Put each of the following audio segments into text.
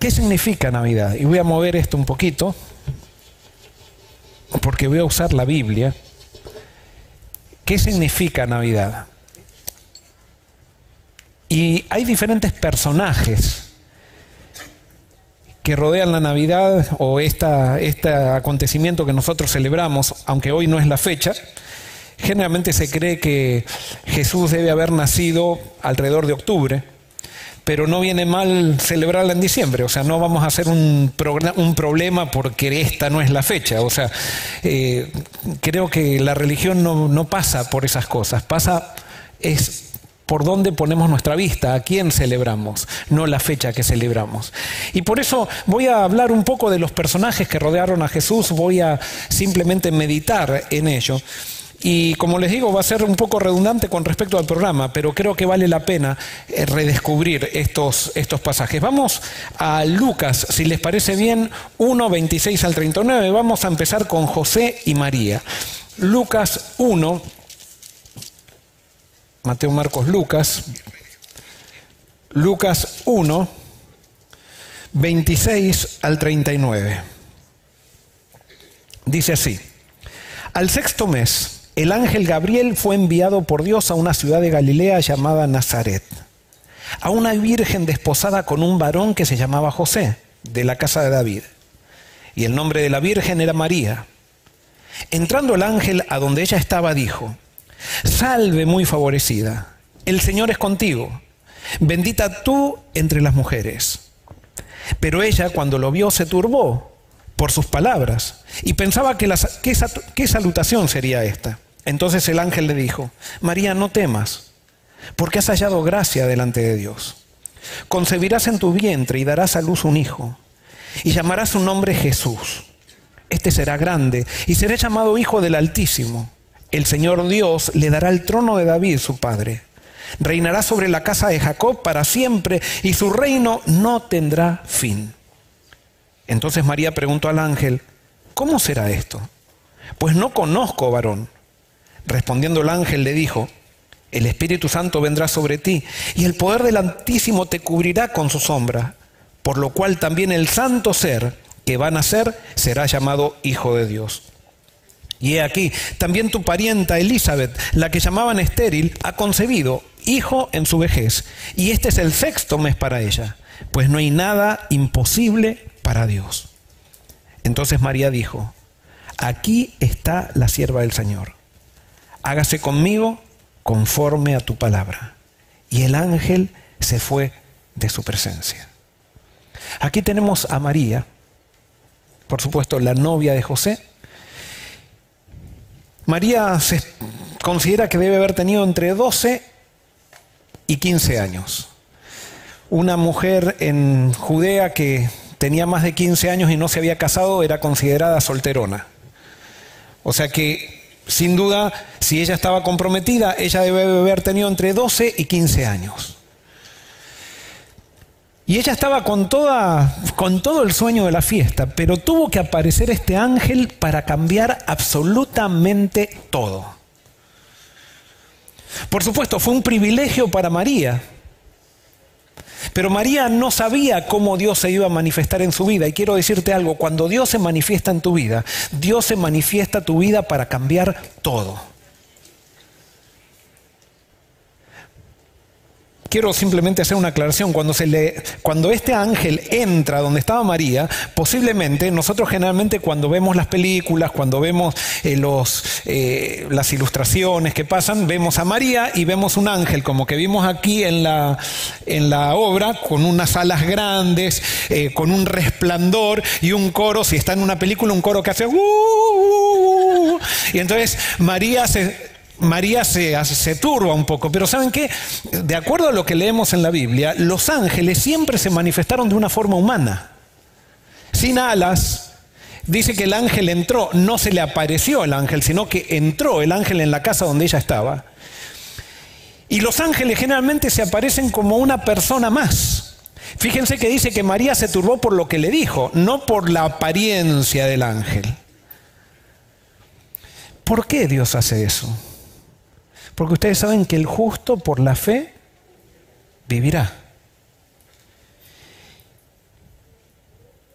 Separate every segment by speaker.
Speaker 1: ¿Qué significa Navidad? Y voy a mover esto un poquito, porque voy a usar la Biblia. ¿Qué significa Navidad? Y hay diferentes personajes que rodean la Navidad o este acontecimiento que nosotros celebramos, aunque hoy no es la fecha. Generalmente se cree que Jesús debe haber nacido alrededor de octubre, pero no viene mal celebrarla en diciembre, o sea, no vamos a hacer un, problema porque esta no es la fecha, o sea, eh, creo que la religión no, no pasa por esas cosas, pasa es por dónde ponemos nuestra vista, a quién celebramos, no la fecha que celebramos. Y por eso voy a hablar un poco de los personajes que rodearon a Jesús, voy a simplemente meditar en ello. Y como les digo, va a ser un poco redundante con respecto al programa, pero creo que vale la pena eh, redescubrir estos, estos pasajes. Vamos a Lucas, si les parece bien, 1, 26 al 39. Vamos a empezar con José y María. Lucas 1, Mateo, Marcos, Lucas. Lucas 1, 26 al 39. Dice así, al sexto mes, el ángel Gabriel fue enviado por Dios a una ciudad de Galilea llamada Nazaret, a una virgen desposada con un varón que se llamaba José, de la casa de David. Y el nombre de la virgen era María. Entrando el ángel a donde ella estaba, dijo, Salve muy favorecida, el Señor es contigo, bendita tú entre las mujeres. Pero ella cuando lo vio se turbó por sus palabras y pensaba que, salutación sería esta. Entonces el ángel le dijo, María, no temas, porque has hallado gracia delante de Dios. Concebirás en tu vientre y darás a luz un hijo, y llamarás su nombre Jesús. Este será grande y será llamado Hijo del Altísimo el Señor Dios le dará el trono de David, su padre. Reinará sobre la casa de Jacob para siempre y su reino no tendrá fin. Entonces María preguntó al ángel, ¿cómo será esto? Pues no conozco varón. Respondiendo el ángel le dijo, el Espíritu Santo vendrá sobre ti y el poder del Altísimo te cubrirá con su sombra, por lo cual también el santo ser que va a nacer será llamado Hijo de Dios. Y he aquí, también tu parienta Elizabeth, la que llamaban estéril, ha concebido hijo en su vejez. Y este es el sexto mes para ella, pues no hay nada imposible para Dios. Entonces María dijo, aquí está la sierva del Señor. Hágase conmigo conforme a tu palabra. Y el ángel se fue de su presencia. Aquí tenemos a María, por supuesto la novia de José, María se considera que debe haber tenido entre 12 y 15 años. Una mujer en Judea que tenía más de 15 años y no se había casado era considerada solterona. O sea que, sin duda, si ella estaba comprometida, ella debe haber tenido entre 12 y 15 años. Y ella estaba con, toda, con todo el sueño de la fiesta, pero tuvo que aparecer este ángel para cambiar absolutamente todo. Por supuesto, fue un privilegio para María, pero María no sabía cómo Dios se iba a manifestar en su vida. Y quiero decirte algo, cuando Dios se manifiesta en tu vida, Dios se manifiesta tu vida para cambiar todo. Quiero simplemente hacer una aclaración. Cuando, se le, cuando este ángel entra donde estaba María, posiblemente nosotros generalmente cuando vemos las películas, cuando vemos eh, eh, las ilustraciones que pasan, vemos a María y vemos un ángel, como que vimos aquí en la, obra, con unas alas grandes, eh, con un resplandor y un coro, si está en una película, un coro que hace... Uh, uh, uh, y entonces María se, María se, se, turba un poco, pero ¿saben qué? De acuerdo a lo que leemos en la Biblia, los ángeles siempre se manifestaron de una forma humana, sin alas. Dice que el ángel entró, no se le apareció el ángel, sino que entró el ángel en la casa donde ella estaba. Y los ángeles generalmente se aparecen como una persona más. Fíjense que dice que María se turbó por lo que le dijo, no por la apariencia del ángel. ¿Por qué Dios hace eso? Porque ustedes saben que el justo por la fe vivirá.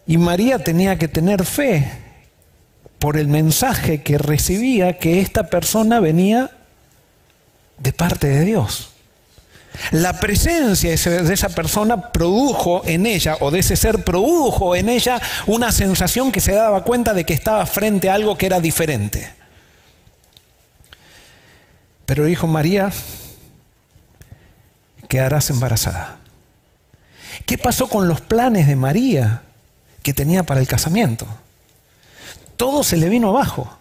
Speaker 1: Y María tenía que tener fe por el mensaje que recibía que esta persona venía de parte de Dios. La presencia de esa persona produjo en ella, o de ese ser produjo en ella, una sensación que se daba cuenta de que estaba frente a algo que era diferente. Pero dijo María, quedarás embarazada. ¿Qué pasó con los planes de María que tenía para el casamiento? Todo se le vino abajo.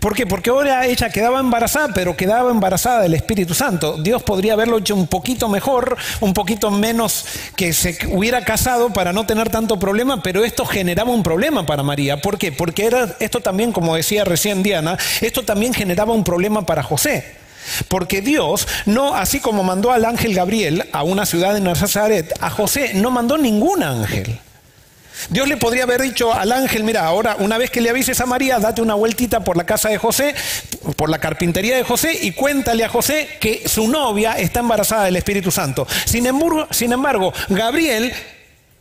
Speaker 1: ¿Por qué? Porque ahora ella quedaba embarazada, pero quedaba embarazada del Espíritu Santo. Dios podría haberlo hecho un poquito mejor, un poquito menos que se hubiera casado para no tener tanto problema, pero esto generaba un problema para María. ¿Por qué? Porque era, esto también, como decía recién Diana, esto también generaba un problema para José. Porque Dios no, así como mandó al ángel Gabriel a una ciudad de Nazaret, a José no mandó ningún ángel. Dios le podría haber dicho al ángel, mira, ahora una vez que le avises a María, date una vueltita por la casa de José, por la carpintería de José y cuéntale a José que su novia está embarazada del Espíritu Santo. Sin embargo, sin embargo Gabriel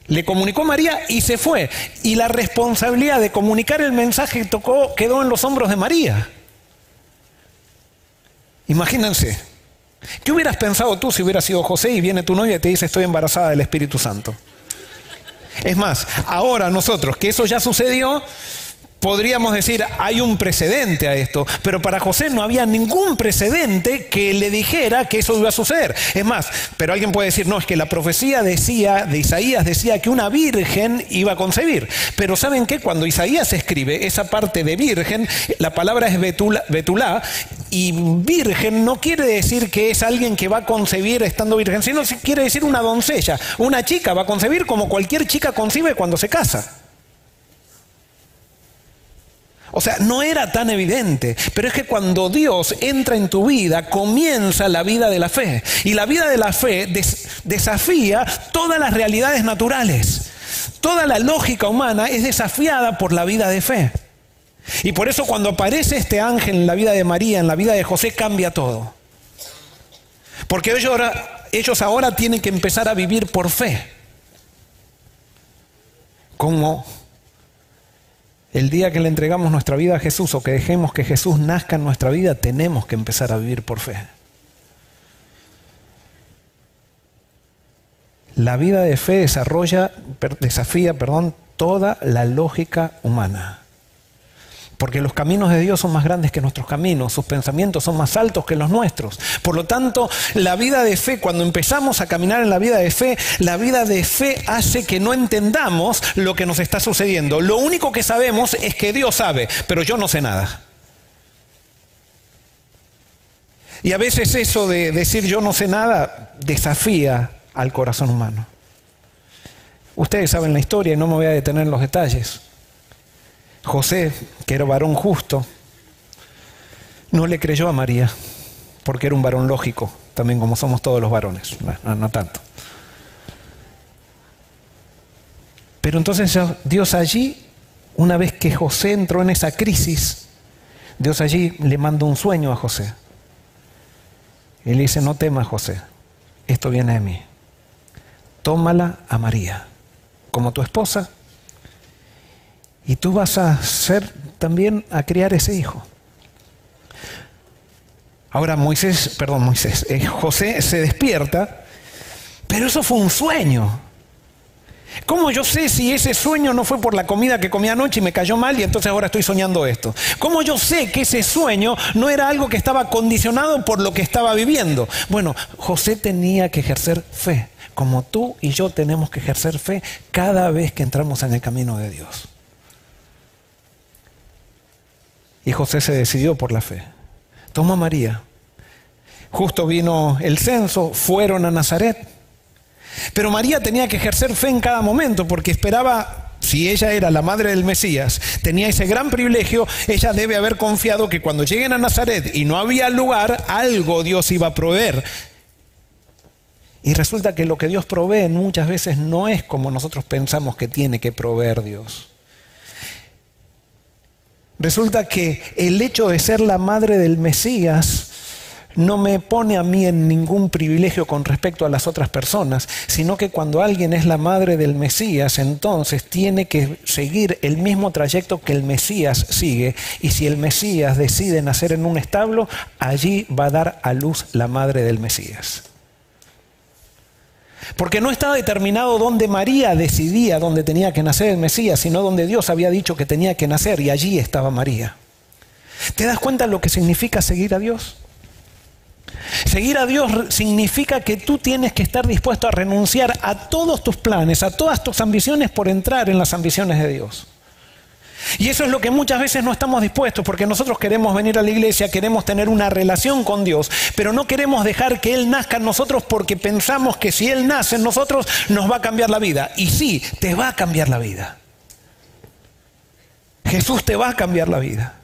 Speaker 1: le comunicó a María y se fue. Y la responsabilidad de comunicar el mensaje tocó, quedó en los hombros de María. Imagínense, ¿qué hubieras pensado tú si hubieras sido José y viene tu novia y te dice estoy embarazada del Espíritu Santo? Es más, ahora nosotros, que eso ya sucedió, podríamos decir, hay un precedente a esto, pero para José no había ningún precedente que le dijera que eso iba a suceder. Es más, pero alguien puede decir, no, es que la profecía decía, de Isaías decía que una virgen iba a concebir. Pero ¿saben qué? Cuando Isaías escribe esa parte de virgen, la palabra es betulá, y virgen no quiere decir que es alguien que va a concebir estando virgen, sino quiere decir una doncella. Una chica va a concebir como cualquier chica concibe cuando se casa. O sea, no era tan evidente, pero es que cuando Dios entra en tu vida, comienza la vida de la fe. Y la vida de la fe desafía todas las realidades naturales. Toda la lógica humana es desafiada por la vida de fe. Y por eso cuando aparece este ángel en la vida de María, en la vida de José, cambia todo. Porque ellos ahora, ellos ahora tienen que empezar a vivir por fe. Como el día que le entregamos nuestra vida a Jesús o que dejemos que Jesús nazca en nuestra vida, tenemos que empezar a vivir por fe. La vida de fe desarrolla, desafía, perdón, toda la lógica humana. Porque los caminos de Dios son más grandes que nuestros caminos, sus pensamientos son más altos que los nuestros. Por lo tanto, la vida de fe, cuando empezamos a caminar en la vida de fe, la vida de fe hace que no entendamos lo que nos está sucediendo. Lo único que sabemos es que Dios sabe, pero yo no sé nada. Y a veces eso de decir yo no sé nada desafía al corazón humano. Ustedes saben la historia y no me voy a detener en los detalles. José, que era varón justo, no le creyó a María, porque era un varón lógico, también como somos todos los varones, no, tanto. Pero entonces Dios allí, una vez que José entró en esa crisis, Dios allí le manda un sueño a José. Y le dice, no temas José, esto viene de mí. Tómala a María como tu esposa y tú vas a ser también a criar ese hijo. Ahora Moisés, perdón Moisés, eh, José se despierta, pero eso fue un sueño. ¿Cómo yo sé si ese sueño no fue por la comida que comí anoche y me cayó mal y entonces ahora estoy soñando esto? ¿Cómo yo sé que ese sueño no era algo que estaba condicionado por lo que estaba viviendo? Bueno, José tenía que ejercer fe, como tú y yo tenemos que ejercer fe cada vez que entramos en el camino de Dios. Y José se decidió por la fe. Toma a María. Justo vino el censo, fueron a Nazaret. Pero María tenía que ejercer fe en cada momento porque esperaba, si ella era la madre del Mesías, tenía ese gran privilegio, ella debe haber confiado que cuando lleguen a Nazaret y no había lugar, algo Dios iba a proveer. Y resulta que lo que Dios provee muchas veces no es como nosotros pensamos que tiene que proveer Dios. Resulta que el hecho de ser la madre del Mesías no me pone a mí en ningún privilegio con respecto a las otras personas, sino que cuando alguien es la madre del Mesías, entonces tiene que seguir el mismo trayecto que el Mesías sigue. Y si el Mesías decide nacer en un establo, allí va a dar a luz la madre del Mesías. Porque no estaba determinado dónde María decidía dónde tenía que nacer el Mesías, sino donde Dios había dicho que tenía que nacer y allí estaba María. ¿Te das cuenta de lo que significa seguir a Dios? Seguir a Dios significa que tú tienes que estar dispuesto a renunciar a todos tus planes, a todas tus ambiciones por entrar en las ambiciones de Dios. Y eso es lo que muchas veces no estamos dispuestos, porque nosotros queremos venir a la iglesia, queremos tener una relación con Dios, pero no queremos dejar que Él nazca en nosotros porque pensamos que si Él nace en nosotros nos va a cambiar la vida. Y sí, te va a cambiar la vida. Jesús te va a cambiar la vida.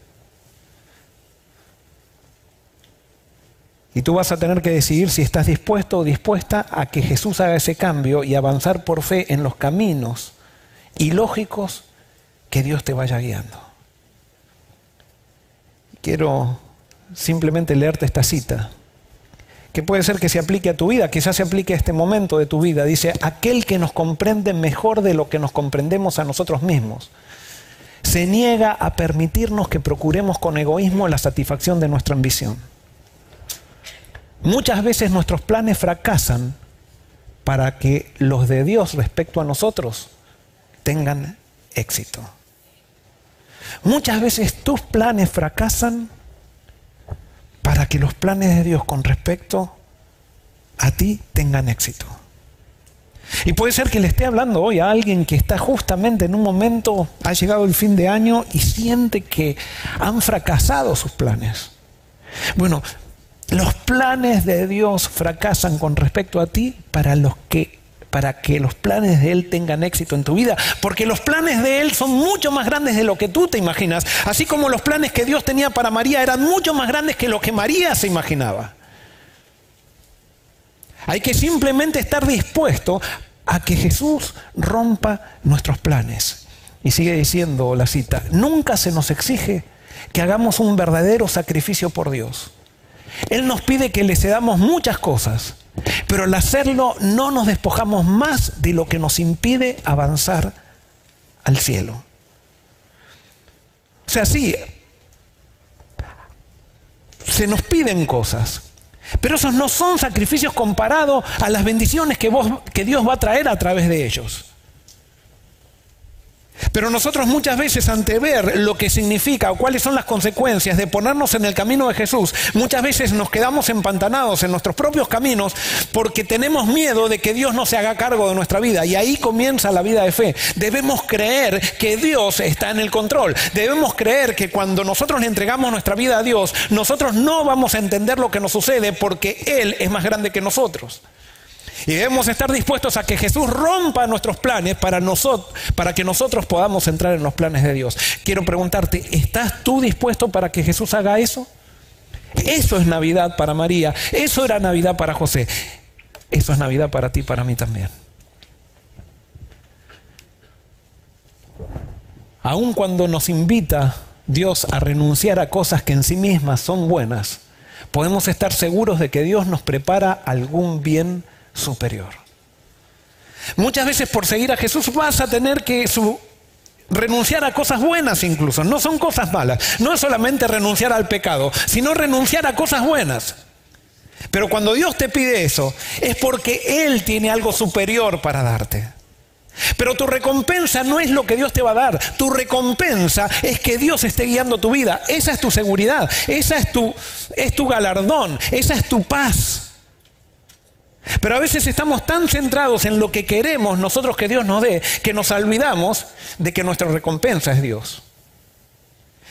Speaker 1: Y tú vas a tener que decidir si estás dispuesto o dispuesta a que Jesús haga ese cambio y avanzar por fe en los caminos ilógicos que Dios te vaya guiando. Quiero simplemente leerte esta cita, que puede ser que se aplique a tu vida, quizás se aplique a este momento de tu vida. Dice, aquel que nos comprende mejor de lo que nos comprendemos a nosotros mismos, se niega a permitirnos que procuremos con egoísmo la satisfacción de nuestra ambición. Muchas veces nuestros planes fracasan para que los de Dios respecto a nosotros tengan éxito. Muchas veces tus planes fracasan para que los planes de Dios con respecto a ti tengan éxito. Y puede ser que le esté hablando hoy a alguien que está justamente en un momento, ha llegado el fin de año y siente que han fracasado sus planes. Bueno, los planes de Dios fracasan con respecto a ti para los que para que los planes de Él tengan éxito en tu vida, porque los planes de Él son mucho más grandes de lo que tú te imaginas, así como los planes que Dios tenía para María eran mucho más grandes que lo que María se imaginaba. Hay que simplemente estar dispuesto a que Jesús rompa nuestros planes. Y sigue diciendo la cita, nunca se nos exige que hagamos un verdadero sacrificio por Dios. Él nos pide que le cedamos muchas cosas, pero al hacerlo no nos despojamos más de lo que nos impide avanzar al cielo. O sea, sí, se nos piden cosas, pero esos no son sacrificios comparados a las bendiciones que, vos, que Dios va a traer a través de ellos. Pero nosotros muchas veces ante ver lo que significa o cuáles son las consecuencias de ponernos en el camino de Jesús, muchas veces nos quedamos empantanados en nuestros propios caminos porque tenemos miedo de que Dios no se haga cargo de nuestra vida. Y ahí comienza la vida de fe. Debemos creer que Dios está en el control. Debemos creer que cuando nosotros entregamos nuestra vida a Dios, nosotros no vamos a entender lo que nos sucede porque Él es más grande que nosotros. Y debemos estar dispuestos a que Jesús rompa nuestros planes para, nosotros, para que nosotros podamos entrar en los planes de Dios. Quiero preguntarte, ¿estás tú dispuesto para que Jesús haga eso? Eso es Navidad para María, eso era Navidad para José, eso es Navidad para ti, para mí también. Aun cuando nos invita Dios a renunciar a cosas que en sí mismas son buenas, podemos estar seguros de que Dios nos prepara algún bien superior. Muchas veces por seguir a Jesús vas a tener que renunciar a cosas buenas incluso. No son cosas malas. No es solamente renunciar al pecado, sino renunciar a cosas buenas. Pero cuando Dios te pide eso, es porque Él tiene algo superior para darte. Pero tu recompensa no es lo que Dios te va a dar. Tu recompensa es que Dios esté guiando tu vida. Esa es tu seguridad. Esa es tu, es tu galardón. Esa es tu paz. Pero a veces estamos tan centrados en lo que queremos nosotros que Dios nos dé, que nos olvidamos de que nuestra recompensa es Dios.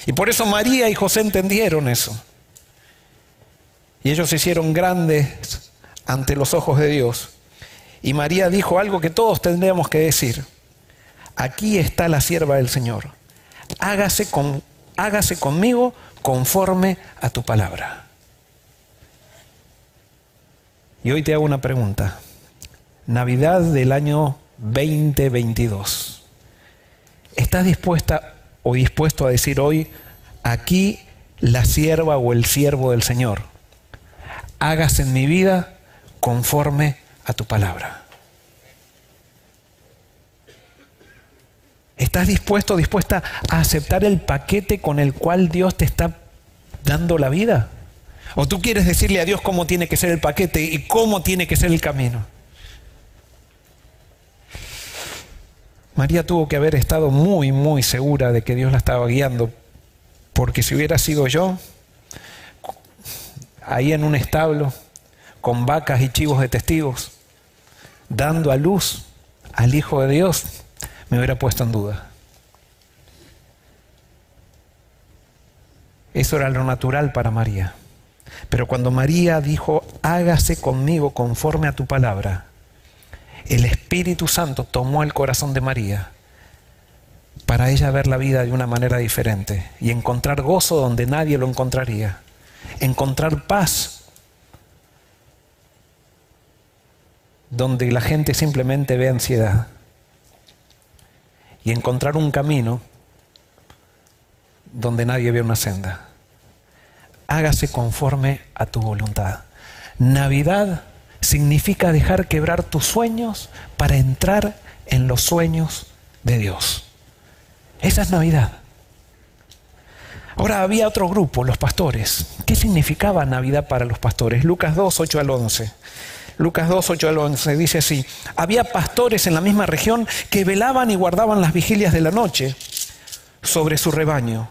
Speaker 1: Y por eso María y José entendieron eso. Y ellos se hicieron grandes ante los ojos de Dios. Y María dijo algo que todos tendríamos que decir. Aquí está la sierva del Señor. Hágase, hágase conmigo conforme a tu palabra. Y hoy te hago una pregunta. Navidad del año 2022. ¿Estás dispuesta o dispuesto a decir hoy, aquí la sierva o el siervo del Señor? hágase en mi vida conforme a tu palabra. ¿Estás dispuesto, dispuesta a aceptar el paquete con el cual Dios te está dando la vida? ¿O tú quieres decirle a Dios cómo tiene que ser el paquete y cómo tiene que ser el camino? María tuvo que haber estado muy, muy segura de que Dios la estaba guiando, porque si hubiera sido yo, ahí en un establo, con vacas y chivos de testigos, dando a luz al Hijo de Dios, me hubiera puesto en duda. Eso era lo natural para María. Pero cuando María dijo, hágase conmigo conforme a tu palabra, el Espíritu Santo tomó el corazón de María para ella ver la vida de una manera diferente y encontrar gozo donde nadie lo encontraría, encontrar paz donde la gente simplemente ve ansiedad y encontrar un camino donde nadie ve una senda. Hágase conforme a tu voluntad. Navidad significa dejar quebrar tus sueños para entrar en los sueños de Dios. Esa es Navidad. Ahora había otro grupo, los pastores. ¿Qué significaba Navidad para los pastores? Lucas 2, 8 al 11. Lucas 2, 8 al 11 dice así, había pastores en la misma región que velaban y guardaban las vigilias de la noche sobre su rebaño.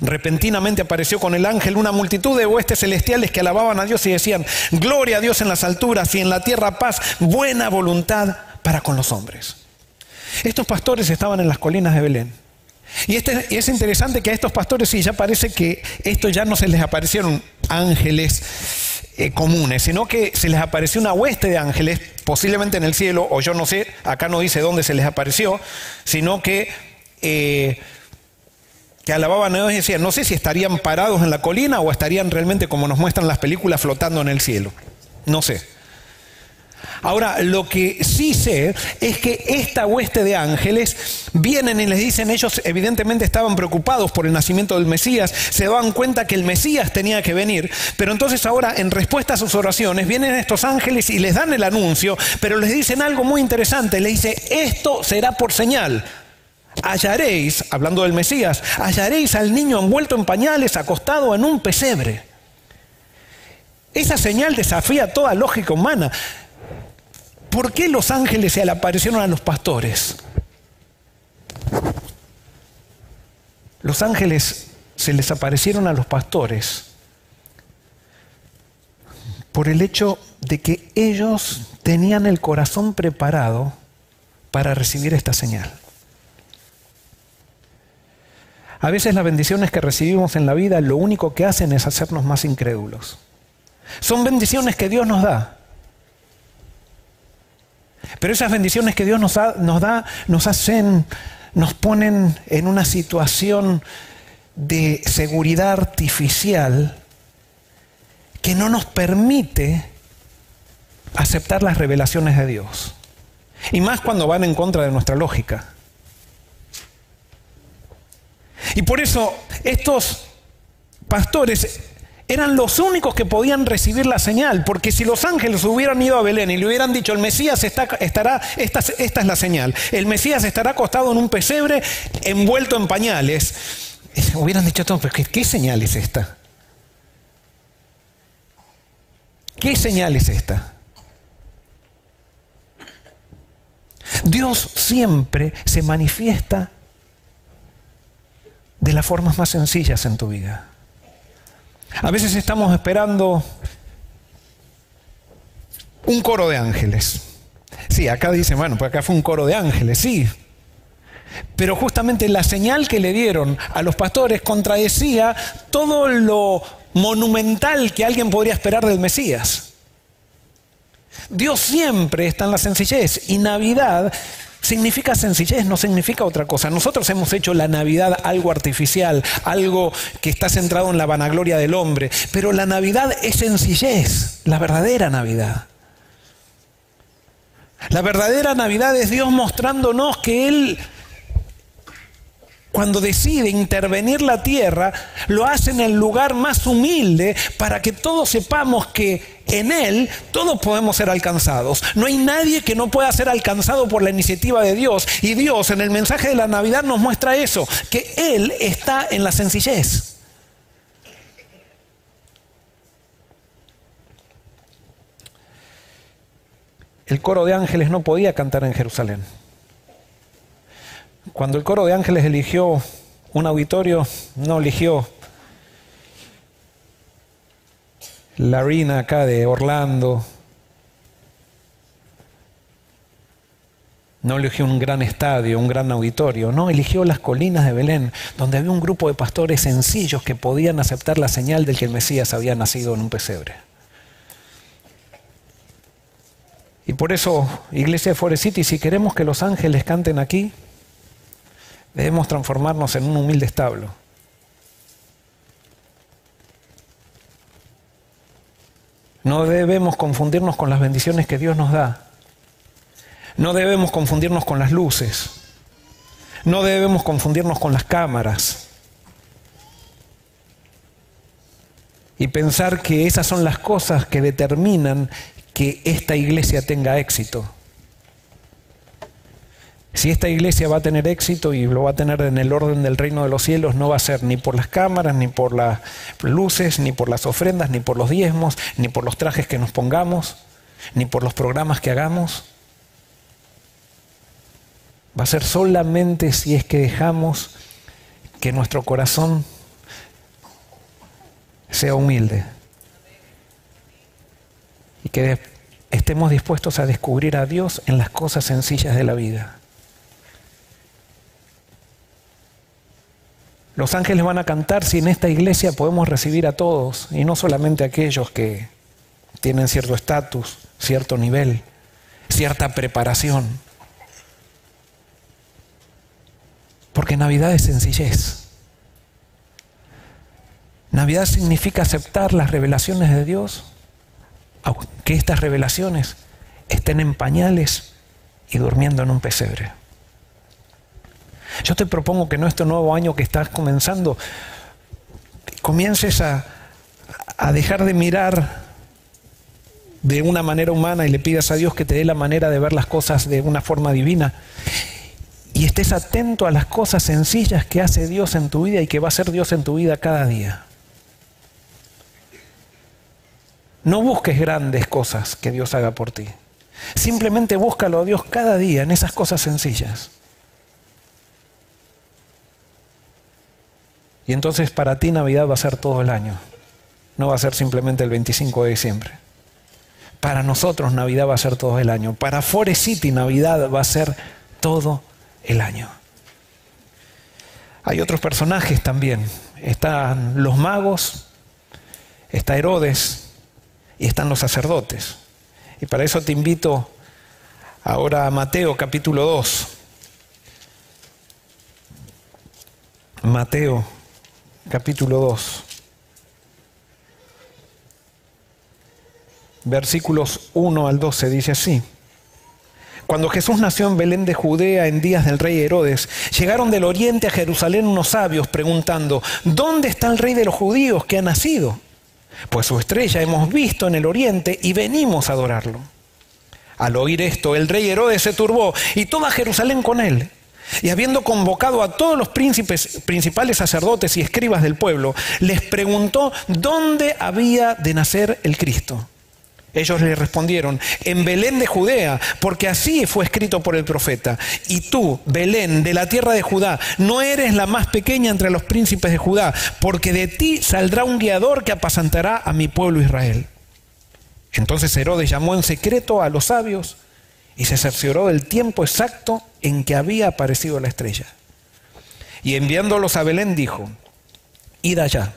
Speaker 1: Repentinamente apareció con el ángel una multitud de huestes celestiales que alababan a Dios y decían, gloria a Dios en las alturas y en la tierra paz, buena voluntad para con los hombres. Estos pastores estaban en las colinas de Belén. Y, este, es interesante que a estos pastores sí ya parece que esto ya no se les aparecieron ángeles eh, comunes, sino que se les apareció una hueste de ángeles, posiblemente en el cielo, o yo no sé, acá no dice dónde se les apareció, sino que, eh, que alababan a Dios y decían, no sé si estarían parados en la colina o estarían realmente, como nos muestran las películas, flotando en el cielo. No sé. Ahora, lo que sí sé es que esta hueste de ángeles vienen y les dicen, ellos evidentemente estaban preocupados por el nacimiento del Mesías, se daban cuenta que el Mesías tenía que venir, pero entonces ahora en respuesta a sus oraciones vienen estos ángeles y les dan el anuncio, pero les dicen algo muy interesante, le dice, esto será por señal. Hallaréis, hablando del Mesías, hallaréis al niño envuelto en pañales, acostado en un pesebre. Esa señal desafía toda lógica humana. ¿Por qué los ángeles se le aparecieron a los pastores? Los ángeles se les aparecieron a los pastores por el hecho de que ellos tenían el corazón preparado para recibir esta señal. A veces las bendiciones que recibimos en la vida lo único que hacen es hacernos más incrédulos. Son bendiciones que Dios nos da, pero esas bendiciones que Dios nos, nos da nos hacen, nos ponen en una situación de seguridad artificial que no nos permite aceptar las revelaciones de Dios. Y más cuando van en contra de nuestra lógica. Y por eso estos pastores eran los únicos que podían recibir la señal, porque si los ángeles hubieran ido a Belén y le hubieran dicho, el Mesías estará, esta, es la señal, el Mesías estará acostado en un pesebre envuelto en pañales, hubieran dicho todo, pero ¿qué, señal es esta? ¿Qué señal es esta? Dios siempre se manifiesta de las formas más sencillas en tu vida. A veces estamos esperando un coro de ángeles. Sí, acá dicen, bueno, pues acá fue un coro de ángeles, sí. Pero justamente la señal que le dieron a los pastores contradecía todo lo monumental que alguien podría esperar del Mesías. Dios siempre está en la sencillez y Navidad significa sencillez, no significa otra cosa. Nosotros hemos hecho la Navidad algo artificial, algo que está centrado en la vanagloria del hombre, pero la Navidad es sencillez, la verdadera Navidad. La verdadera Navidad es Dios mostrándonos que Él cuando decide intervenir la tierra, lo hace en el lugar más humilde para que todos sepamos que en Él todos podemos ser alcanzados. No hay nadie que no pueda ser alcanzado por la iniciativa de Dios. Y Dios en el mensaje de la Navidad nos muestra eso, que Él está en la sencillez. El coro de ángeles no podía cantar en Jerusalén. Cuando el coro de ángeles eligió un auditorio, no eligió la arena acá de Orlando, no eligió un gran estadio, un gran auditorio, no, eligió las colinas de Belén, donde había un grupo de pastores sencillos que podían aceptar la señal de que el Mesías había nacido en un pesebre. Y por eso, Iglesia de Forest City, si queremos que los ángeles canten aquí, Debemos transformarnos en un humilde establo. No debemos confundirnos con las bendiciones que Dios nos da. No debemos confundirnos con las luces. No debemos confundirnos con las cámaras. Y pensar que esas son las cosas que determinan que esta iglesia tenga éxito. Si esta iglesia va a tener éxito y lo va a tener en el orden del reino de los cielos, no va a ser ni por las cámaras, ni por las luces, ni por las ofrendas, ni por los diezmos, ni por los trajes que nos pongamos, ni por los programas que hagamos. Va a ser solamente si es que dejamos que nuestro corazón sea humilde y que estemos dispuestos a descubrir a Dios en las cosas sencillas de la vida. Los ángeles van a cantar si en esta iglesia podemos recibir a todos y no solamente a aquellos que tienen cierto estatus, cierto nivel, cierta preparación. Porque Navidad es sencillez. Navidad significa aceptar las revelaciones de Dios, aunque estas revelaciones estén en pañales y durmiendo en un pesebre. Yo te propongo que en este nuevo año que estás comenzando, comiences a, dejar de mirar de una manera humana y le pidas a Dios que te dé la manera de ver las cosas de una forma divina. Y estés atento a las cosas sencillas que hace Dios en tu vida y que va a hacer Dios en tu vida cada día. No busques grandes cosas que Dios haga por ti. Simplemente búscalo a Dios cada día en esas cosas sencillas. Y entonces para ti Navidad va a ser todo el año. No va a ser simplemente el 25 de diciembre. Para nosotros Navidad va a ser todo el año. Para Forest City Navidad va a ser todo el año. Hay otros personajes también. Están los magos, está Herodes y están los sacerdotes. Y para eso te invito ahora a Mateo capítulo 2. Mateo capítulo 2, versículos 1 al 12, dice así. Cuando Jesús nació en Belén de Judea en días del rey Herodes, llegaron del oriente a Jerusalén unos sabios preguntando, ¿dónde está el rey de los judíos que ha nacido? Pues su estrella hemos visto en el oriente y venimos a adorarlo. Al oír esto, el rey Herodes se turbó y toda Jerusalén con él. Y habiendo convocado a todos los príncipes, principales sacerdotes y escribas del pueblo, les preguntó dónde había de nacer el Cristo. Ellos le respondieron, en Belén de Judea, porque así fue escrito por el profeta. Y tú, Belén, de la tierra de Judá, no eres la más pequeña entre los príncipes de Judá, porque de ti saldrá un guiador que apacentará a mi pueblo Israel. Entonces Herodes llamó en secreto a los sabios y se cercioró del tiempo exacto en que había aparecido la estrella. Y enviándolos a Belén dijo, id allá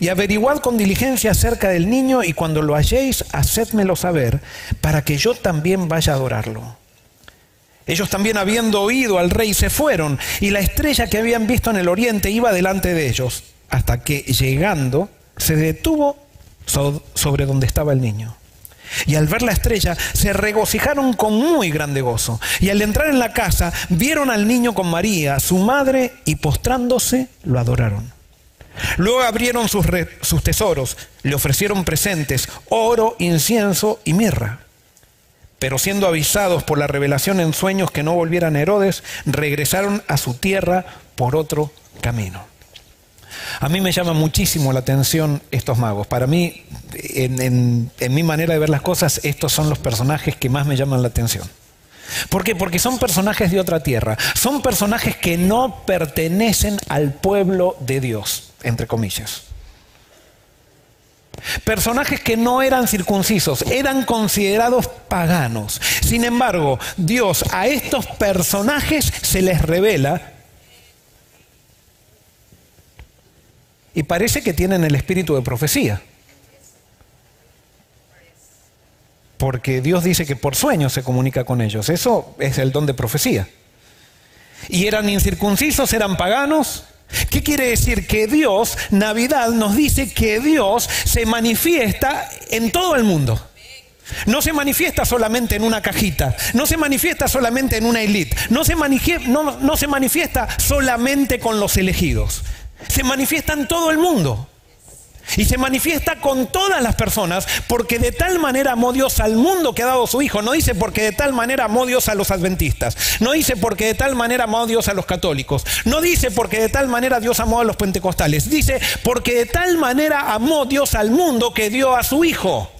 Speaker 1: Y averiguad con diligencia acerca del niño y cuando lo halléis, hacedmelo saber, para que yo también vaya a adorarlo. Ellos también habiendo oído al rey se fueron y la estrella que habían visto en el oriente iba delante de ellos, hasta que llegando se detuvo sobre donde estaba el niño. Y al ver la estrella se regocijaron con muy grande gozo. Y al entrar en la casa vieron al niño con María, su madre, y postrándose lo adoraron. Luego abrieron sus, sus tesoros, le ofrecieron presentes, oro, incienso y mirra. Pero siendo avisados por la revelación en sueños que no volvieran Herodes, regresaron a su tierra por otro camino. A mí me llama muchísimo la atención estos magos. Para mí, en, mi manera de ver las cosas, estos son los personajes que más me llaman la atención. ¿Por qué? Porque son personajes de otra tierra. Son personajes que no pertenecen al pueblo de Dios, entre comillas. Personajes que no eran circuncisos, eran considerados paganos. Sin embargo, Dios a estos personajes se les revela y parece que tienen el espíritu de profecía. Porque Dios dice que por sueños se comunica con ellos. Eso es el don de profecía. Y eran incircuncisos, eran paganos. ¿Qué quiere decir? Que Dios, Navidad nos dice que Dios se manifiesta en todo el mundo. No se manifiesta solamente en una cajita, no se manifiesta solamente en una élite, no, no, no se manifiesta solamente con los elegidos se manifiesta en todo el mundo. Y se manifiesta con todas las personas, porque de tal manera amó Dios al mundo que ha dado su Hijo. No dice porque de tal manera amó Dios a los adventistas. No dice porque de tal manera amó Dios a los católicos. No dice porque de tal manera Dios amó a los pentecostales. Dice porque de tal manera amó Dios al mundo que dio a su Hijo.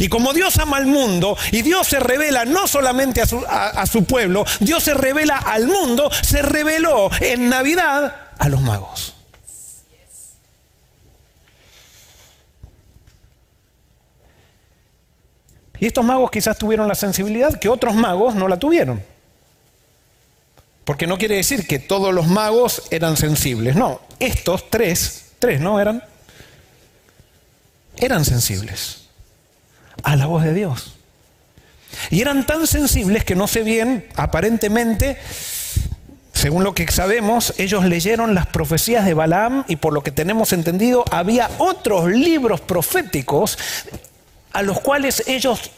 Speaker 1: Y como Dios ama al mundo y Dios se revela no solamente a su, a su pueblo, Dios se revela al mundo, se reveló en Navidad a los magos. Y estos magos quizás tuvieron la sensibilidad que otros magos no la tuvieron. Porque no quiere decir que todos los magos eran sensibles. No, estos tres, tres no eran, eran sensibles a la voz de Dios. Y eran tan sensibles que no sé bien, aparentemente, según lo que sabemos, ellos leyeron las profecías de Balaam y por lo que tenemos entendido, había otros libros proféticos a los cuales ellos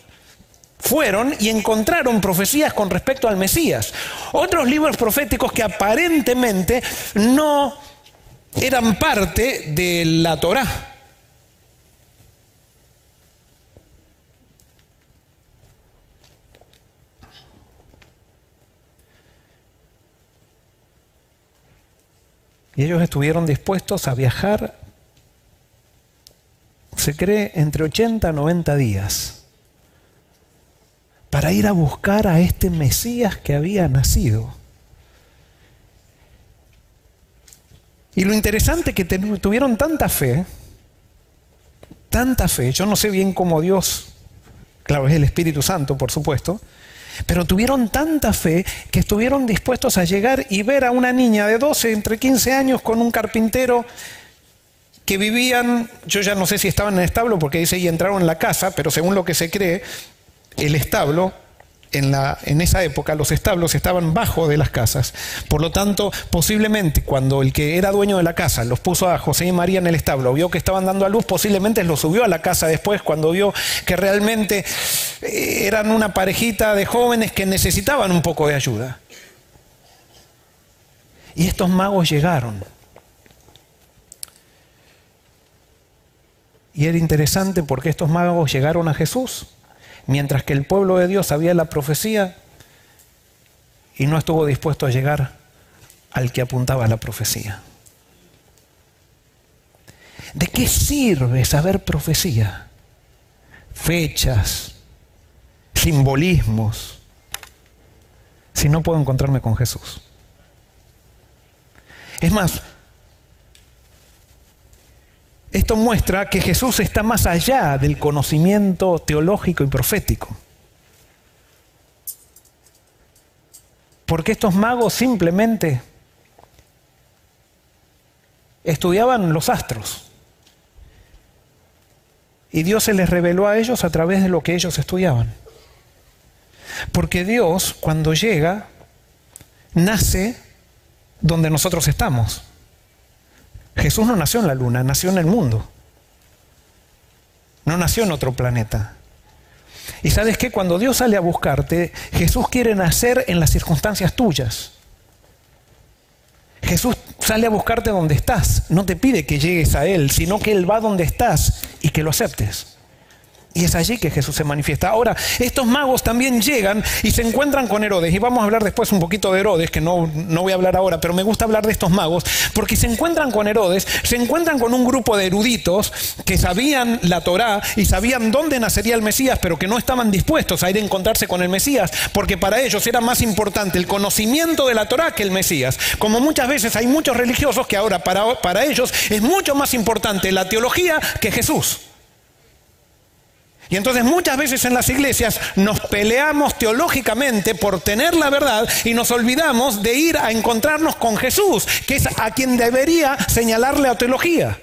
Speaker 1: fueron y encontraron profecías con respecto al Mesías. Otros libros proféticos que aparentemente no eran parte de la Torá. Y ellos estuvieron dispuestos a viajar se cree entre 80 a 90 días para ir a buscar a este Mesías que había nacido. Y lo interesante es que tuvieron tanta fe, tanta fe, yo no sé bien cómo Dios, claro, es el Espíritu Santo, por supuesto, pero tuvieron tanta fe que estuvieron dispuestos a llegar y ver a una niña de 12, entre 15 años, con un carpintero que vivían, yo ya no sé si estaban en el establo porque dice y entraron en la casa, pero según lo que se cree, el establo, en, esa época los establos estaban bajo de las casas. Por lo tanto, posiblemente cuando el que era dueño de la casa los puso a José y María en el establo, vio que estaban dando a luz, posiblemente los subió a la casa después cuando vio que realmente eh, eran una parejita de jóvenes que necesitaban un poco de ayuda. Y estos magos llegaron Y era interesante porque estos magos llegaron a Jesús, mientras que el pueblo de Dios sabía la profecía y no estuvo dispuesto a llegar al que apuntaba la profecía. ¿De qué sirve saber profecía? Fechas, simbolismos, si no puedo encontrarme con Jesús. Es más, esto muestra que Jesús está más allá del conocimiento teológico y profético. Porque estos magos simplemente estudiaban los astros. Y Dios se les reveló a ellos a través de lo que ellos estudiaban. Porque Dios, cuando llega, nace donde nosotros estamos. Jesús no nació en la luna, nació en el mundo. No nació en otro planeta. Y sabes que cuando Dios sale a buscarte, Jesús quiere nacer en las circunstancias tuyas. Jesús sale a buscarte donde estás, no te pide que llegues a Él, sino que Él va donde estás y que lo aceptes. Y es allí que Jesús se manifiesta. Ahora, estos magos también llegan y se encuentran con Herodes. Y vamos a hablar después un poquito de Herodes, que no, no voy a hablar ahora, pero me gusta hablar de estos magos, porque se encuentran con Herodes, se encuentran con un grupo de eruditos que sabían la Torá y sabían dónde nacería el Mesías, pero que no estaban dispuestos a ir a encontrarse con el Mesías, porque para ellos era más importante el conocimiento de la Torá que el Mesías. Como muchas veces hay muchos religiosos que ahora para, para ellos es mucho más importante la teología que Jesús. Y entonces muchas veces en las iglesias nos peleamos teológicamente por tener la verdad y nos olvidamos de ir a encontrarnos con Jesús, que es a quien debería señalarle la teología.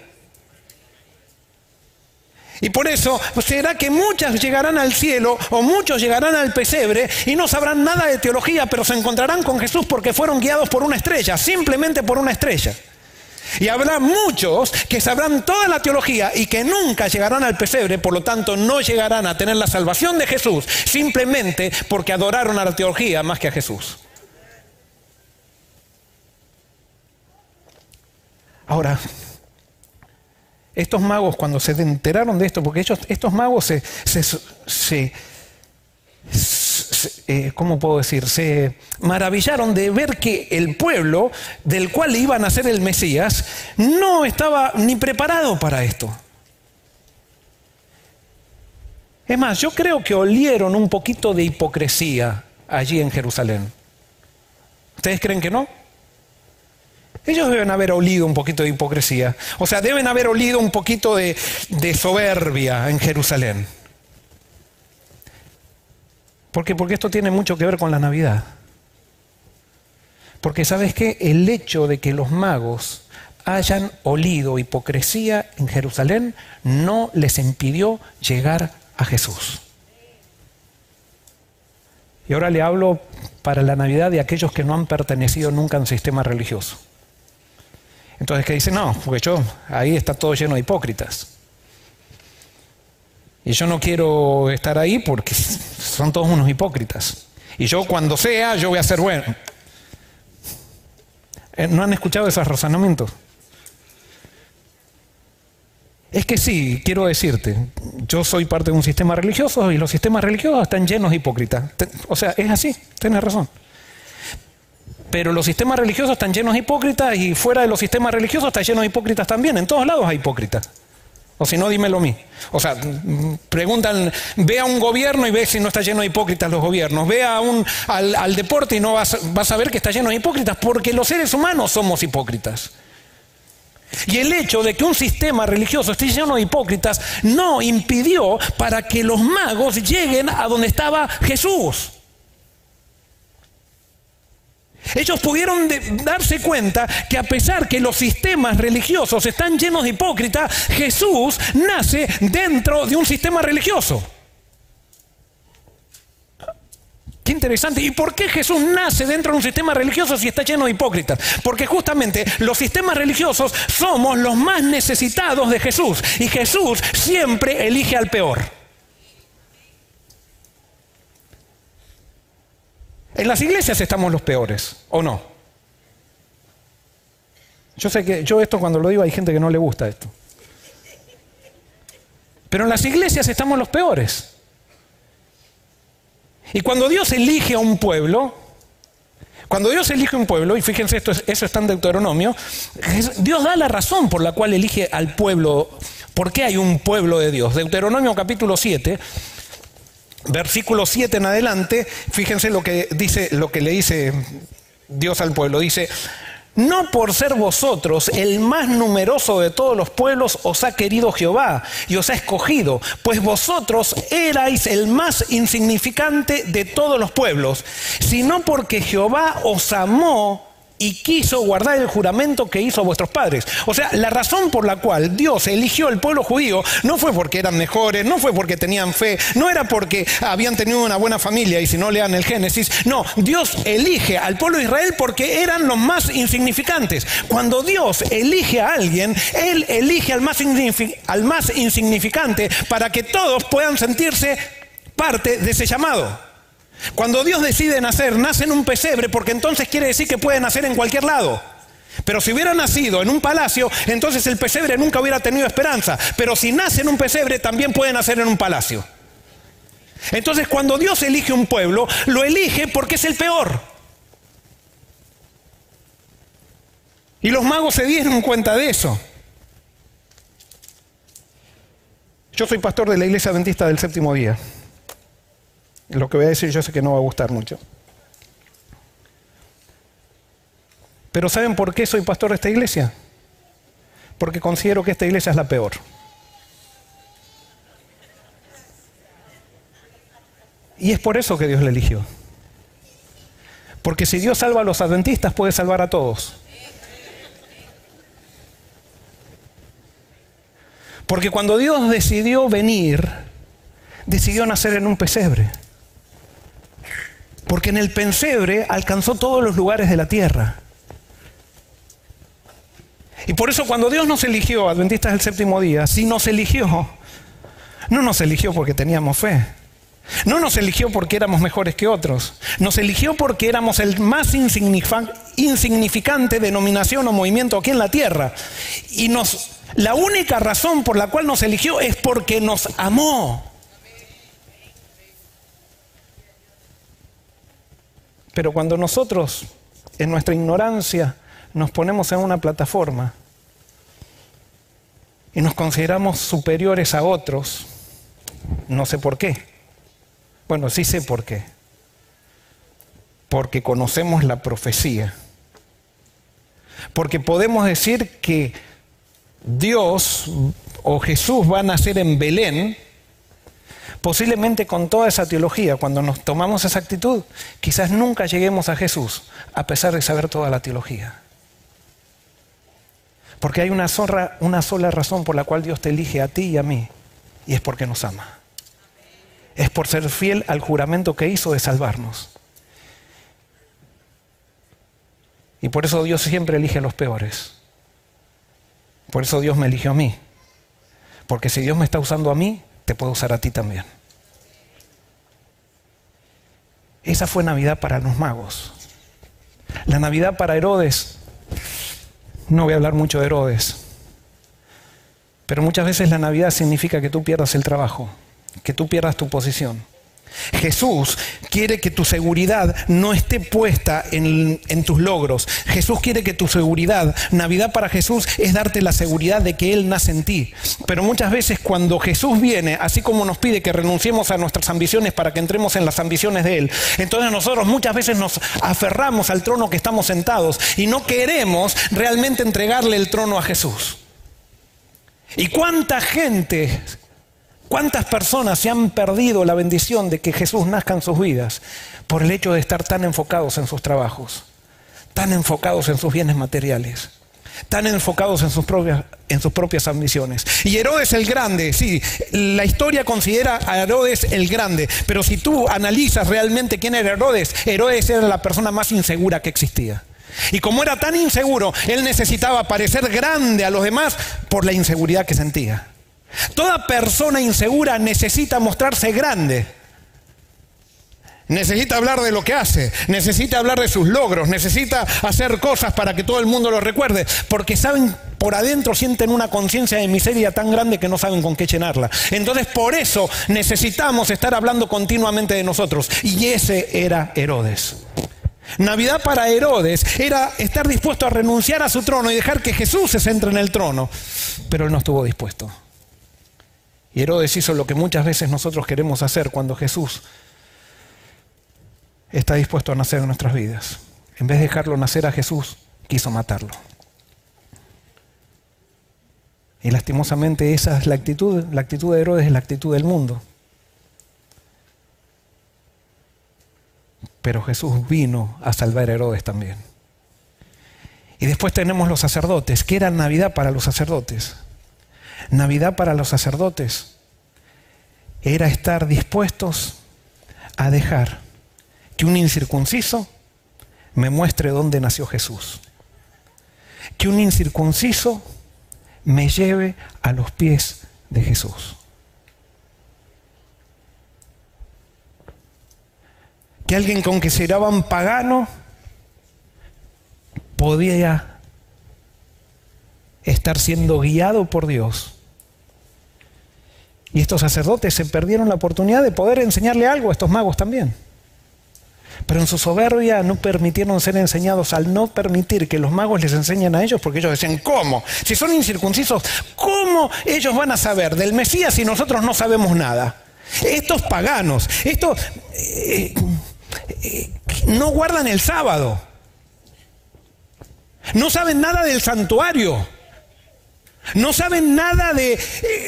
Speaker 1: Y por eso será que muchas llegarán al cielo o muchos llegarán al pesebre y no sabrán nada de teología, pero se encontrarán con Jesús porque fueron guiados por una estrella, simplemente por una estrella. Y habrá muchos que sabrán toda la teología y que nunca llegarán al pesebre, por lo tanto no llegarán a tener la salvación de Jesús, simplemente porque adoraron a la teología más que a Jesús. Ahora, estos magos cuando se enteraron de esto, porque ellos, estos magos se, se eh, ¿cómo puedo decir? Se maravillaron de ver que el pueblo del cual iban a ser el Mesías no estaba ni preparado para esto. Es más, yo creo que olieron un poquito de hipocresía allí en Jerusalén. ¿Ustedes creen que no? Ellos deben haber olido un poquito de hipocresía. O sea, deben haber olido un poquito de soberbia en Jerusalén. ¿Por qué? Porque esto tiene mucho que ver con la Navidad. Porque sabes qué? El hecho de que los magos hayan olido hipocresía en Jerusalén no les impidió llegar a Jesús. Y ahora le hablo para la Navidad de aquellos que no han pertenecido nunca a un sistema religioso. Entonces, ¿qué dicen? No, porque yo, ahí está todo lleno de hipócritas. Y yo no quiero estar ahí porque son todos unos hipócritas. Y yo cuando sea, yo voy a ser bueno. Eh, ¿No han escuchado esos razonamientos? Es que sí, quiero decirte, yo soy parte de un sistema religioso y los sistemas religiosos están llenos de hipócritas. O sea, es así, tienes razón. Pero los sistemas religiosos están llenos de hipócritas y fuera de los sistemas religiosos está lleno de hipócritas también. En todos lados hay hipócritas. O si no, dímelo a mí. O sea, preguntan, ve a un gobierno y ve si no está lleno de hipócritas los gobiernos. Ve a un, al, deporte y no vas, vas a ver que está lleno de hipócritas, porque los seres humanos somos hipócritas. Y el hecho de que un sistema religioso esté lleno de hipócritas no impidió para que los magos lleguen a donde estaba Jesús. Ellos pudieron darse cuenta que a pesar que los sistemas religiosos están llenos de hipócritas, Jesús nace dentro de un sistema religioso. Qué interesante. ¿Y por qué Jesús nace dentro de un sistema religioso si está lleno de hipócritas? Porque justamente los sistemas religiosos somos los más necesitados de Jesús. Y Jesús siempre elige al peor. En las iglesias estamos los peores, ¿o no? Yo sé que yo esto cuando lo digo hay gente que no le gusta esto. Pero en las iglesias estamos los peores. Y cuando Dios elige a un pueblo, cuando Dios elige un pueblo, y fíjense esto, eso está en Deuteronomio, Dios da la razón por la cual elige al pueblo. ¿Por qué hay un pueblo de Dios? Deuteronomio capítulo 7, versículo 7 en adelante, fíjense lo que dice, lo que le dice Dios al pueblo. Dice, no por ser vosotros el más numeroso de todos los pueblos os ha querido Jehová y os ha escogido, pues vosotros erais el más insignificante de todos los pueblos, sino porque Jehová os amó y quiso guardar el juramento que hizo vuestros padres. O sea, la razón por la cual Dios eligió el pueblo judío no fue porque eran mejores, no fue porque tenían fe, no era porque habían tenido una buena familia y si no lean el Génesis. No, Dios elige al pueblo de Israel porque eran los más insignificantes. Cuando Dios elige a alguien, Él elige al más, al más insignificante para que todos puedan sentirse parte de ese llamado. Cuando Dios decide nacer, nace en un pesebre porque entonces quiere decir que puede nacer en cualquier lado. Pero si hubiera nacido en un palacio, entonces el pesebre nunca hubiera tenido esperanza. Pero si nace en un pesebre, también puede nacer en un palacio. Entonces cuando Dios elige un pueblo, lo elige porque es el peor. Y los magos se dieron cuenta de eso. Yo soy pastor de la iglesia adventista del séptimo día. Lo que voy a decir yo sé que no va a gustar mucho. Pero ¿saben por qué soy pastor de esta iglesia? Porque considero que esta iglesia es la peor. Y es por eso que Dios la eligió. Porque si Dios salva a los adventistas, puede salvar a todos. Porque cuando Dios decidió venir, decidió nacer en un pesebre. Porque en el pesebre alcanzó todos los lugares de la tierra. Y por eso cuando Dios nos eligió, adventistas del séptimo día, si nos eligió, no nos eligió porque teníamos fe. No nos eligió porque éramos mejores que otros. Nos eligió porque éramos el más insignificante denominación o movimiento aquí en la tierra. Y nos, la única razón por la cual nos eligió es porque nos amó. Pero cuando nosotros, en nuestra ignorancia, nos ponemos en una plataforma y nos consideramos superiores a otros, no sé por qué. Bueno, sí sé por qué. Porque conocemos la profecía. Porque podemos decir que Dios o Jesús va a nacer en Belén, posiblemente con toda esa teología, cuando nos tomamos esa actitud, quizás nunca lleguemos a Jesús, a pesar de saber toda la teología. Porque hay una sola, una sola razón por la cual Dios te elige a ti y a mí, y es porque nos ama. Es por ser fiel al juramento que hizo de salvarnos. Y por eso Dios siempre elige a los peores. Por eso Dios me eligió a mí. Porque si Dios me está usando a mí, te puede usar a ti también. Esa fue Navidad para los magos. La Navidad para Herodes no voy a hablar mucho de Herodes. Pero muchas veces la Navidad significa que tú pierdas el trabajo, que tú pierdas tu posición. Jesús quiere que tu seguridad no esté puesta en, tus logros. Jesús quiere que tu seguridad, Navidad para Jesús es darte la seguridad de que Él nace en ti. Pero muchas veces cuando Jesús viene, así como nos pide que renunciemos a nuestras ambiciones para que entremos en las ambiciones de Él, entonces nosotros muchas veces nos aferramos al trono que estamos sentados y no queremos realmente entregarle el trono a Jesús. ¿Y cuánta gente ¿Cuántas personas se han perdido la bendición de que Jesús nazca en sus vidas por el hecho de estar tan enfocados en sus trabajos, tan enfocados en sus bienes materiales, tan enfocados en sus propias, en sus propias ambiciones? Y Herodes el Grande, sí, la historia considera a Herodes el Grande, pero si tú analizas realmente quién era Herodes, Herodes era la persona más insegura que existía. Y como era tan inseguro, él necesitaba parecer grande a los demás por la inseguridad que sentía. Toda persona insegura necesita mostrarse grande. Necesita hablar de lo que hace, necesita hablar de sus logros, necesita hacer cosas para que todo el mundo lo recuerde, porque saben, por adentro sienten una conciencia de miseria tan grande que no saben con qué llenarla. Entonces por eso necesitamos estar hablando continuamente de nosotros. Y ese era Herodes. Navidad para Herodes era estar dispuesto a renunciar a su trono y dejar que Jesús se centre en el trono, pero él no estuvo dispuesto. Y Herodes hizo lo que muchas veces nosotros queremos hacer cuando Jesús está dispuesto a nacer en nuestras vidas. En vez de dejarlo nacer a Jesús, quiso matarlo. Y lastimosamente esa es la actitud, la actitud de Herodes es la actitud del mundo. Pero Jesús vino a salvar a Herodes también. Y después tenemos los sacerdotes. ¿Qué era Navidad para los sacerdotes? Navidad para los sacerdotes era estar dispuestos a dejar que un incircunciso me muestre dónde nació Jesús. Que un incircunciso me lleve a los pies de Jesús. Que alguien con que se pagano podía estar siendo guiado por Dios. Y estos sacerdotes se perdieron la oportunidad de poder enseñarle algo a estos magos también. Pero en su soberbia no permitieron ser enseñados al no permitir que los magos les enseñen a ellos, porque ellos decían, ¿cómo? Si son incircuncisos, ¿cómo ellos van a saber del Mesías si nosotros no sabemos nada? Estos paganos, estos eh, eh, no guardan el sábado, no saben nada del santuario. No saben nada de, eh,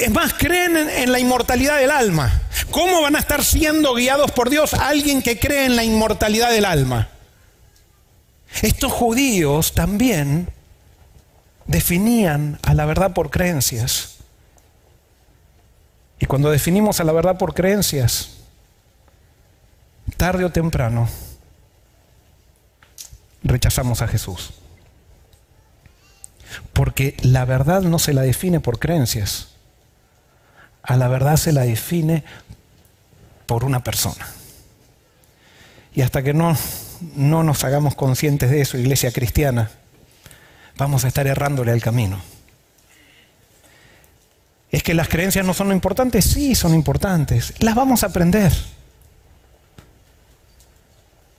Speaker 1: es más, creen en, la inmortalidad del alma. ¿Cómo van a estar siendo guiados por Dios alguien que cree en la inmortalidad del alma? Estos judíos también definían a la verdad por creencias. Y cuando definimos a la verdad por creencias, tarde o temprano, rechazamos a Jesús. Porque la verdad no se la define por creencias. A la verdad se la define por una persona. Y hasta que no, no nos hagamos conscientes de eso, iglesia cristiana, vamos a estar errándole al camino. ¿Es que las creencias no son importantes? Sí, son importantes. Las vamos a aprender.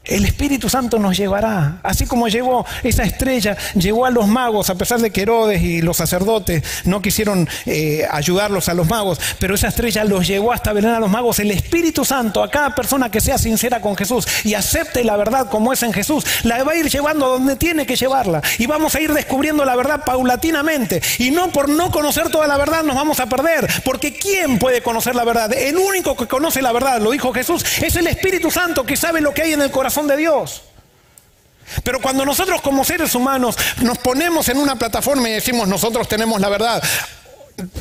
Speaker 1: El Espíritu Santo nos llevará, así como llevó esa estrella, llevó a los magos, a pesar de que Herodes y los sacerdotes no quisieron eh, ayudarlos a los magos, pero esa estrella los llevó hasta Belén a los magos. El Espíritu Santo, a cada persona que sea sincera con Jesús y acepte la verdad como es en Jesús, la va a ir llevando a donde tiene que llevarla. Y vamos a ir descubriendo la verdad paulatinamente. Y no por no conocer toda la verdad nos vamos a perder, porque ¿quién puede conocer la verdad? El único que conoce la verdad, lo dijo Jesús, es el Espíritu Santo que sabe lo que hay en el corazón de Dios. Pero cuando nosotros como seres humanos nos ponemos en una plataforma y decimos nosotros tenemos la verdad,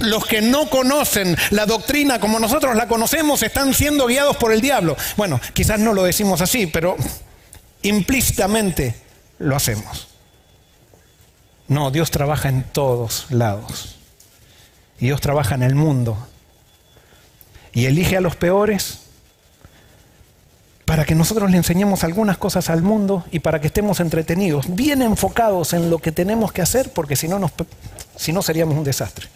Speaker 1: los que no conocen la doctrina como nosotros la conocemos están siendo guiados por el diablo. Bueno, quizás no lo decimos así, pero implícitamente lo hacemos. No, Dios trabaja en todos lados. Dios trabaja en el mundo. Y elige a los peores para que nosotros le enseñemos algunas cosas al mundo y para que estemos entretenidos, bien enfocados en lo que tenemos que hacer, porque si no, si no seríamos un desastre.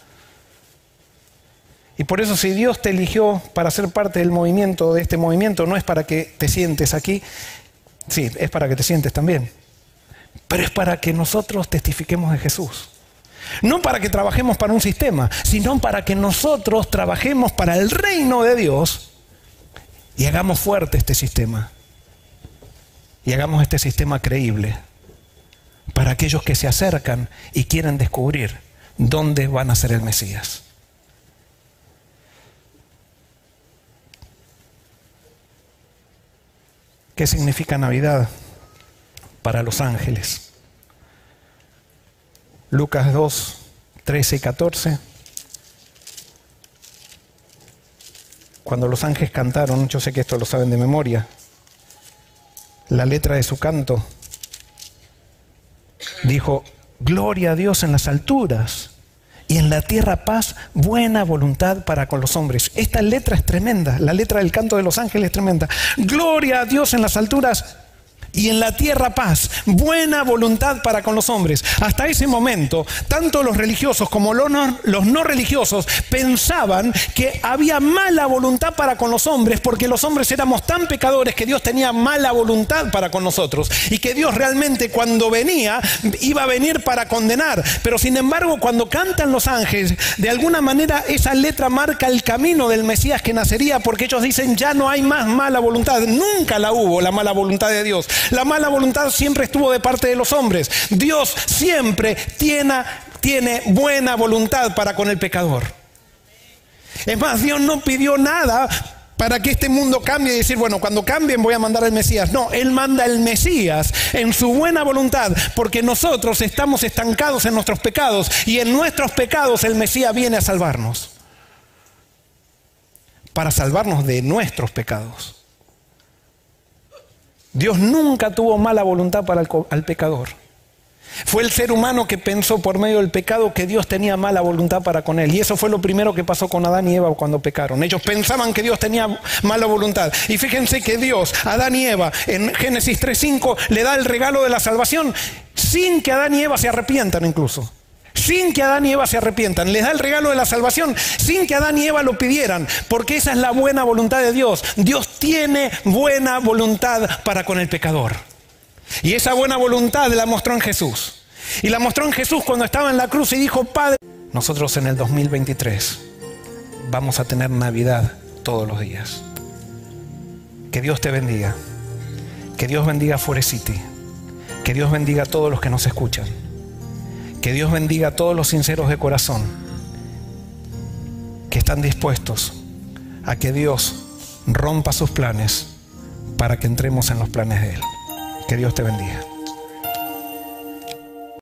Speaker 1: Y por eso si Dios te eligió para ser parte del movimiento, de este movimiento, no es para que te sientes aquí, sí, es para que te sientes también, pero es para que nosotros testifiquemos de Jesús. No para que trabajemos para un sistema, sino para que nosotros trabajemos para el reino de Dios y hagamos fuerte este sistema. Y hagamos este sistema creíble para aquellos que se acercan y quieren descubrir dónde van a ser el Mesías. ¿Qué significa Navidad para los ángeles? Lucas 2, 13 y 14. Cuando los ángeles cantaron, yo sé que esto lo saben de memoria, la letra de su canto dijo, gloria a Dios en las alturas y en la tierra paz, buena voluntad para con los hombres. Esta letra es tremenda, la letra del canto de los ángeles es tremenda. Gloria a Dios en las alturas y en la tierra paz, buena voluntad para con los hombres. Hasta ese momento, tanto los religiosos como los no, religiosos pensaban que había mala voluntad para con los hombres porque los hombres éramos tan pecadores que Dios tenía mala voluntad para con nosotros y que Dios realmente cuando venía iba a venir para condenar. Pero sin embargo, cuando cantan los ángeles, de alguna manera esa letra marca el camino del Mesías que nacería porque ellos dicen ya no hay más mala voluntad. Nunca la hubo la mala voluntad de Dios. La mala voluntad siempre estuvo de parte de los hombres. Dios siempre tiene, buena voluntad para con el pecador. Es más, Dios no pidió nada para que este mundo cambie y decir, bueno, cuando cambien voy a mandar al Mesías. No, Él manda al Mesías en su buena voluntad, porque nosotros estamos estancados en nuestros pecados y en nuestros pecados el Mesías viene a salvarnos. Para salvarnos de nuestros pecados. Dios nunca tuvo mala voluntad para el, pecador. Fue el ser humano que pensó por medio del pecado que Dios tenía mala voluntad para con él. Y eso fue lo primero que pasó con Adán y Eva cuando pecaron. Ellos pensaban que Dios tenía mala voluntad. Y fíjense que Dios, Adán y Eva, en Génesis 3.5, le da el regalo de la salvación sin que Adán y Eva se arrepientan incluso. Sin que Adán y Eva se arrepientan. Les da el regalo de la salvación sin que Adán y Eva lo pidieran. Porque esa es la buena voluntad de Dios. Dios tiene buena voluntad para con el pecador. Y esa buena voluntad la mostró en Jesús. Y la mostró en Jesús cuando estaba en la cruz y dijo, Padre, nosotros en el 2023 vamos a tener Navidad todos los días. Que Dios te bendiga. Que Dios bendiga a City. Que Dios bendiga a todos los que nos escuchan. Que Dios bendiga a todos los sinceros de corazón que están dispuestos a que Dios rompa sus planes para que entremos en los planes de Él. Que Dios te bendiga.